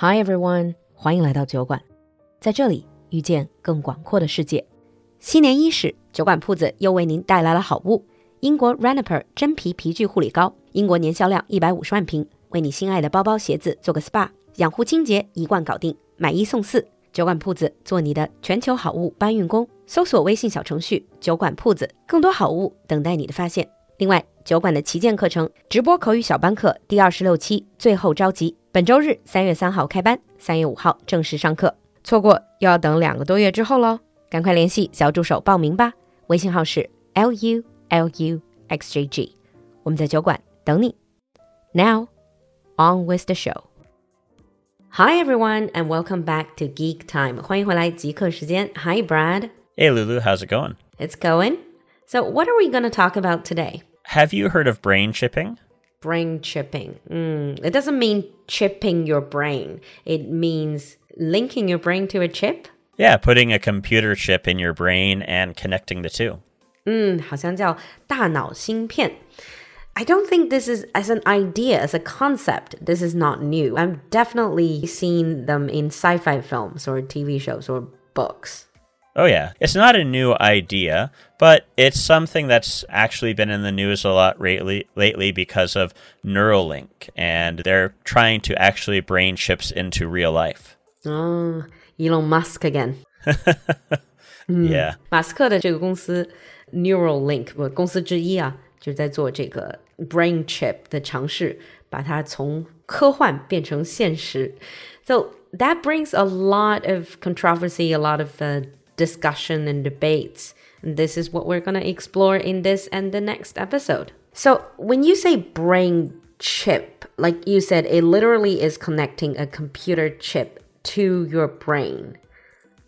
Hi everyone，欢迎来到酒馆，在这里遇见更广阔的世界。新年伊始，酒馆铺子又为您带来了好物——英国 Raniper 真皮皮具护理膏。英国年销量一百五十万瓶，为你心爱的包包、鞋子做个 SPA，养护清洁一罐搞定，买一送四。酒馆铺子做你的全球好物搬运工，搜索微信小程序“酒馆铺子”，更多好物等待你的发现。另外，酒馆的旗舰课程直播口语小班课第二十六期最后召集，本周日三月三号开班，三月五号正式上课，错过又要等两个多月之后喽！赶快联系小助手报名吧，微信号是 l u l u x j g，我们在酒馆等你。Now on with the show. Hi everyone and welcome back to Geek Time. 欢迎回来极客时间。Hi Brad. Hey Lulu, how's it going? It's going. So what are we going to talk about today? Have you heard of brain chipping? Brain chipping. Mm, it doesn't mean chipping your brain. It means linking your brain to a chip. Yeah, putting a computer chip in your brain and connecting the two. 嗯，好像叫大脑芯片。I don't think this is as an idea, as a concept. This is not new. I've definitely seen them in sci-fi films or TV shows or books. Oh, yeah. It's not a new idea, but it's something that's actually been in the news a lot lately, lately because of Neuralink, and they're trying to actually brain chips into real life. Oh, Elon Musk again. Yeah. 马斯克的这个公司 Neuralink 不公司之一啊，就在做这个 brain chip 的尝试，把它从科幻变成现实。So that brings a lot of controversy, a lot of uh, discussion and debates. And this is what we're going to explore in this and the next episode. So, when you say brain chip, like you said, it literally is connecting a computer chip to your brain.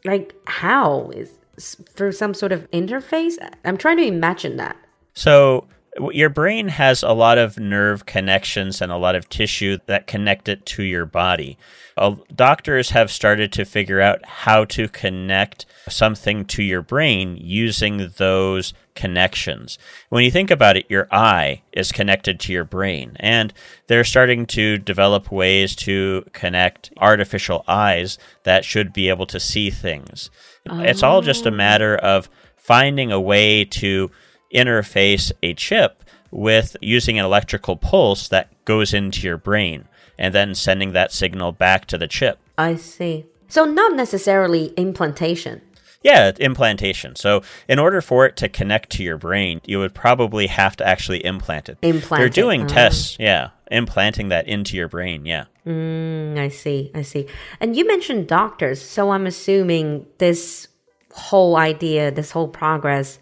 Like, how is through some sort of interface? I'm trying to imagine that. So, your brain has a lot of nerve connections and a lot of tissue that connect it to your body. Uh, doctors have started to figure out how to connect something to your brain using those connections. When you think about it, your eye is connected to your brain, and they're starting to develop ways to connect artificial eyes that should be able to see things. Oh. It's all just a matter of finding a way to interface a chip with using an electrical pulse that goes into your brain and then sending that signal back to the chip. I see. So, not necessarily implantation. Yeah, implantation. So, in order for it to connect to your brain, you would probably have to actually implant it. Implant. They're doing tests, yeah, implanting that into your brain, yeah. Mm, I see, I see. And you mentioned doctors, so I'm assuming this whole idea, this whole progress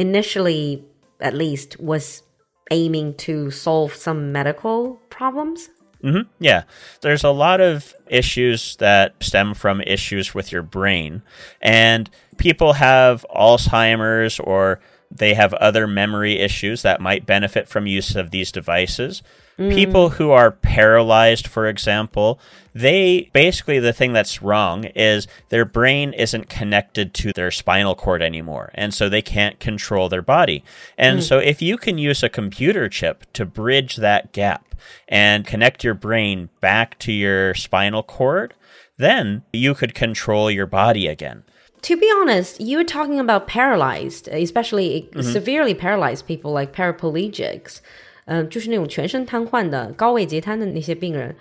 initially, at least, was aiming to solve some medical problems? Mm-hmm. Yeah. There's a lot of issues that stem from issues with your brain. And people have Alzheimer's or they have other memory issues that might benefit from use of these devices. Mm. People who are paralyzed, for example, they basically the thing that's wrong is their brain isn't connected to their spinal cord anymore. And so they can't control their body. And mm. so if you can use a computer chip to bridge that gap and connect your brain back to your spinal cord, then you could control your body again to be honest, you were talking about paralyzed, especially mm -hmm. severely paralyzed people like paraplegics. 嗯，就是那种全身瘫痪的高位截瘫的那些病人。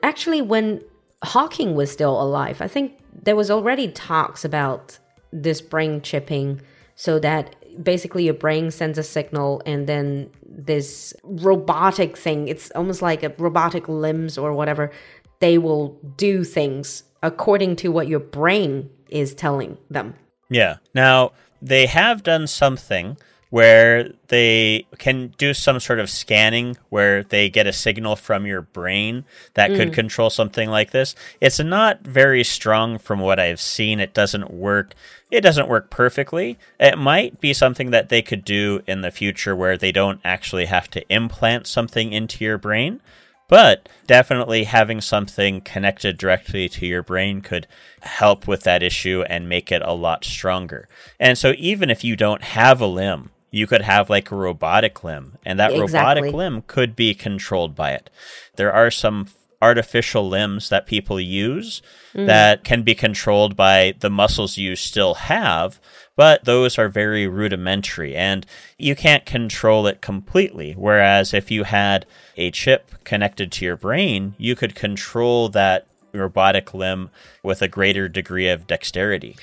Actually, when Hawking was still alive, I think there was already talks about this brain chipping, so that basically your brain sends a signal and then this robotic thing it's almost like a robotic limbs or whatever they will do things according to what your brain is telling them yeah now they have done something where they can do some sort of scanning where they get a signal from your brain that mm. could control something like this. It's not very strong from what I've seen. It doesn't work. It doesn't work perfectly. It might be something that they could do in the future where they don't actually have to implant something into your brain. But definitely having something connected directly to your brain could help with that issue and make it a lot stronger. And so even if you don't have a limb, you could have like a robotic limb, and that exactly. robotic limb could be controlled by it. There are some artificial limbs that people use mm. that can be controlled by the muscles you still have, but those are very rudimentary and you can't control it completely. Whereas if you had a chip connected to your brain, you could control that robotic limb with a greater degree of dexterity.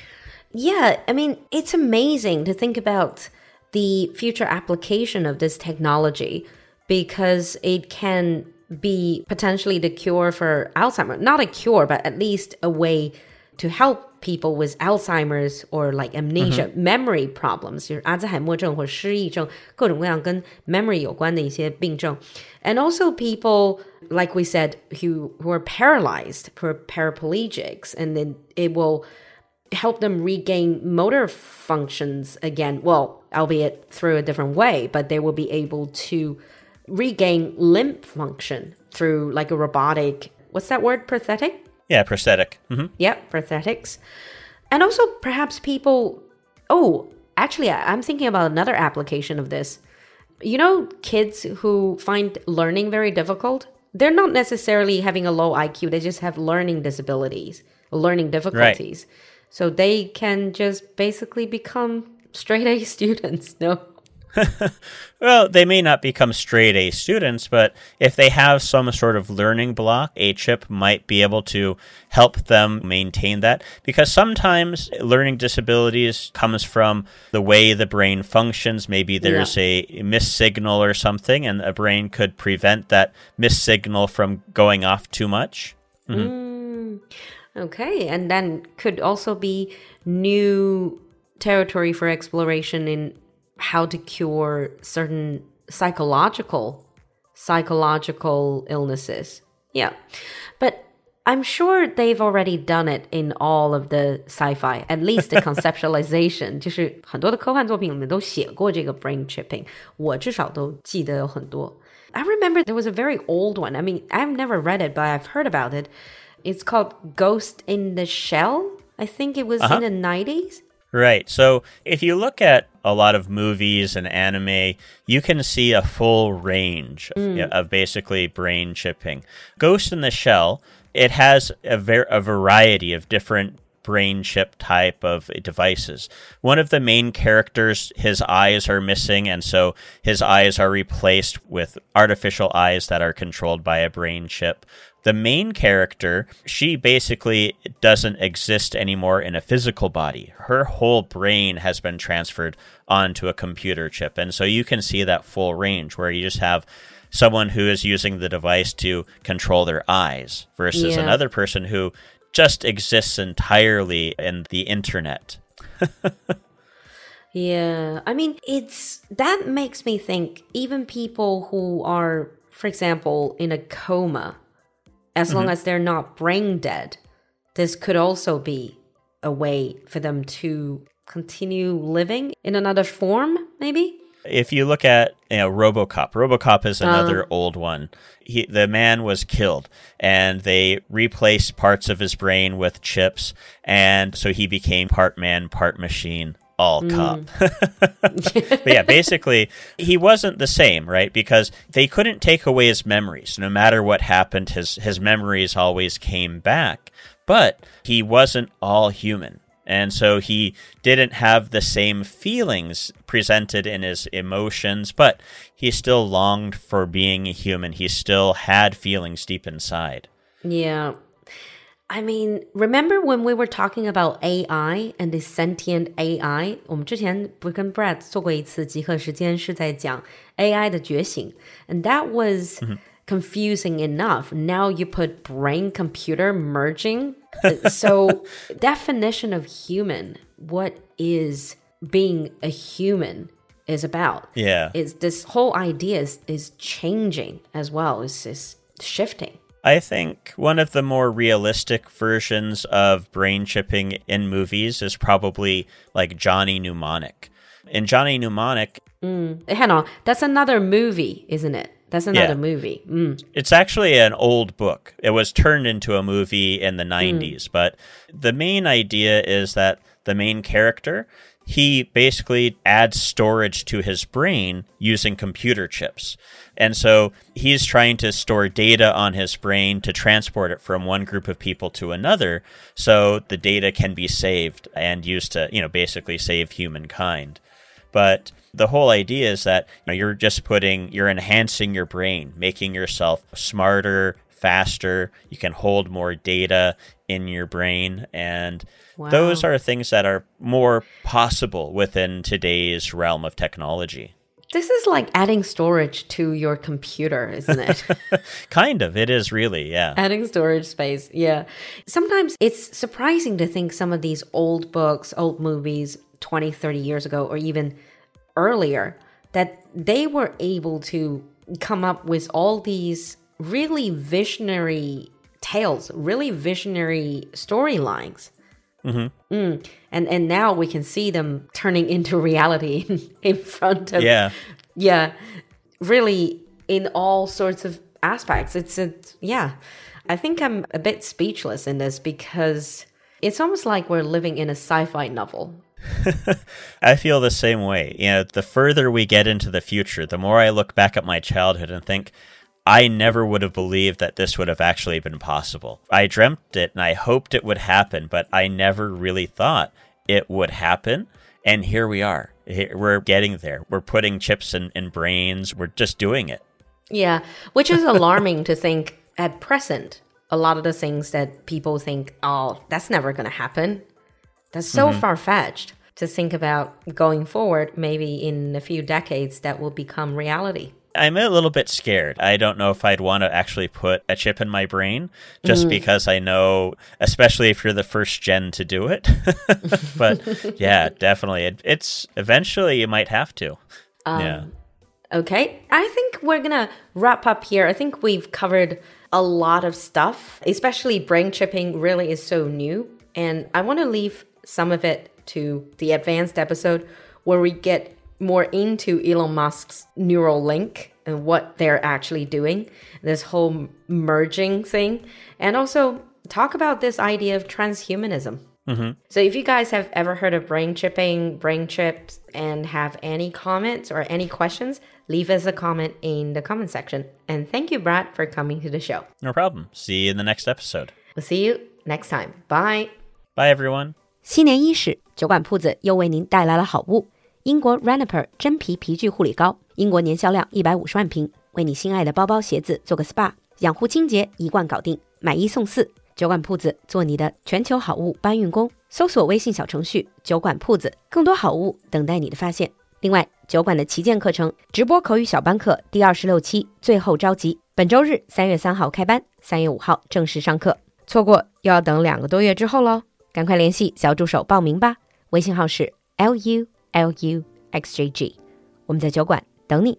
Yeah, I mean, it's amazing to think about the future application of this technology because it can be potentially the cure for Alzheimer. Not a cure, but at least a way to help people with Alzheimer's or like amnesia, memory problems，就是阿兹海默症或失忆症，各种各样跟 memory 有关的一些病症。And also people, like we said, who who are paralyzed, who are paraplegics, and then it will help them regain motor functions again. Well, albeit through a different way, but they will be able to regain limb function through like a robotic. What's that word? Prosthetic. Yeah, prosthetic. hmm Yep, prosthetics. And also perhaps people. Oh, actually, I'm thinking about another application of this. You know, kids who find learning very difficult, they're not necessarily having a low IQ, they just have learning disabilities, learning difficulties. So they can just basically become straight A students, no? Well, they may not become straight A students, but if they have some sort of learning block, a chip might be able to help them maintain that. Because sometimes learning disabilities comes from the way the brain functions. Maybe there's a missignal or something, and a brain could prevent that missignal from going off too much. Mm-hmm. Mm. Okay, and then could also be new territory for exploration in how to cure certain psychological psychological illnesses. Yeah. But I'm sure they've already done it in all of the sci-fi, at least the conceptualization. 就是很多的科幻作品里面都写过这个 brain chipping，我至少都记得有很多。I remember there was a very old one. I mean, I've never read it, but I've heard about it. It's called Ghost in the Shell. I think it was in the 90s. Right. So if you look at a lot of movies and anime, you can see a full range hmm. of, of basically brain chipping. Ghost in the Shell, it has a, ver- a variety of different brain chip type of devices. One of the main characters, his eyes are missing, and so his eyes are replaced with artificial eyes that are controlled by a brain chip. The main character, she basically doesn't exist anymore in a physical body. Her whole brain has been transferred onto a computer chip. And so you can see that full range where you just have someone who is using the device to control their eyes versus Yeah. another person who just exists entirely in the internet. Yeah, I mean, it's that makes me think even people who are, for example, in a coma, as long mm-hmm. as they're not brain dead, this could also be a way for them to continue living in another form, maybe? If you look at you know RoboCop, RoboCop is uh. another old one. He, the man was killed, and they replaced parts of his brain with chips, and so he became part man, part machine, all mm. cop. but yeah, basically, he wasn't the same, right? Because they couldn't take away his memories. No matter what happened, his his memories always came back. But he wasn't all human. And so he didn't have the same feelings presented in his emotions, but he still longed for being a human. He still had feelings deep inside. Yeah. I mean, remember when we were talking about AI and the sentient AI？我们之前不是跟 Brad 做过一次集合时间，是在讲 AI 的觉醒，and that was confusing enough. Now you put brain computer merging. Uh, so definition of human, what is being a human is about? Yeah. Is this whole idea is, is changing as well? Is is shifting? I think one of the more realistic versions of brain chipping in movies is probably like Johnny Mnemonic. In Johnny Mnemonic, mm. eh, Hang on, that's another movie, isn't it? That's another Yeah. movie. Mm. It's actually an old book. It was turned into a movie in the mm. 90s, but the main idea is that the main character, he basically adds storage to his brain using computer chips. And so he's trying to store data on his brain to transport it from one group of people to another so the data can be saved and used to, you know, basically save humankind. But the whole idea is that you know, you're just putting, you're enhancing your brain, making yourself smarter, faster. You can hold more data in your brain. And wow. those are things that are more possible within today's realm of technology. This is like adding storage to your computer, isn't it? kind of. It is really, yeah. Adding storage space, yeah. Sometimes it's surprising to think some of these old books, old movies, 20, 30 years ago, or even earlier, that they were able to come up with all these really visionary tales, really visionary storylines. Mm-hmm. Mm. And and now we can see them turning into reality in, front of yeah yeah really in all sorts of aspects. It's a yeah. I think I'm a bit speechless in this because it's almost like we're living in a sci-fi novel. I feel the same way. You know, the further we get into the future, the more I look back at my childhood and think, I never would have believed that this would have actually been possible. I dreamt it and I hoped it would happen, but I never really thought it would happen. And here we are. We're getting there. We're putting chips in, in brains. We're just doing it. Yeah, which is alarming to think at present. A lot of the things that people think, oh, that's never going to happen. That's so mm -hmm. far fetched to think about going forward. Maybe in a few decades, that will become reality. I'm a little bit scared. I don't know if I'd want to actually put a chip in my brain just mm. because I know, especially if you're the first gen to do it. but yeah, definitely. It, it's eventually you might have to. Um, yeah. Okay. I think we're going to wrap up here. I think we've covered a lot of stuff, especially brain chipping really is so new. And I want to leave some of it to the advanced episode where we get more into Elon Musk's Neuralink and what they're actually doing, this whole merging thing, and also talk about this idea of transhumanism. Mm-hmm. So, if you guys have ever heard of brain chipping, brain chips, and have any comments or any questions, leave us a comment in the comment section. And thank you, Brad, for coming to the show. No problem. See you in the next episode. We'll see you next time. Bye. Bye, everyone. 新年伊始，酒馆铺子又为您带来了好物。英国 Raniper 真皮皮具护理膏，英国年销量一百五十万瓶，为你心爱的包包、鞋子做个 SPA，养护清洁一罐搞定，买一送四。酒馆铺子做你的全球好物搬运工，搜索微信小程序“酒馆铺子”，更多好物等待你的发现。另外，酒馆的旗舰课程直播口语小班课第二十六期最后召集，本周日三月三号开班，三月五号正式上课，错过又要等两个多月之后喽！赶快联系小助手报名吧，微信号是 lu。L U X J G，我们在酒馆等你。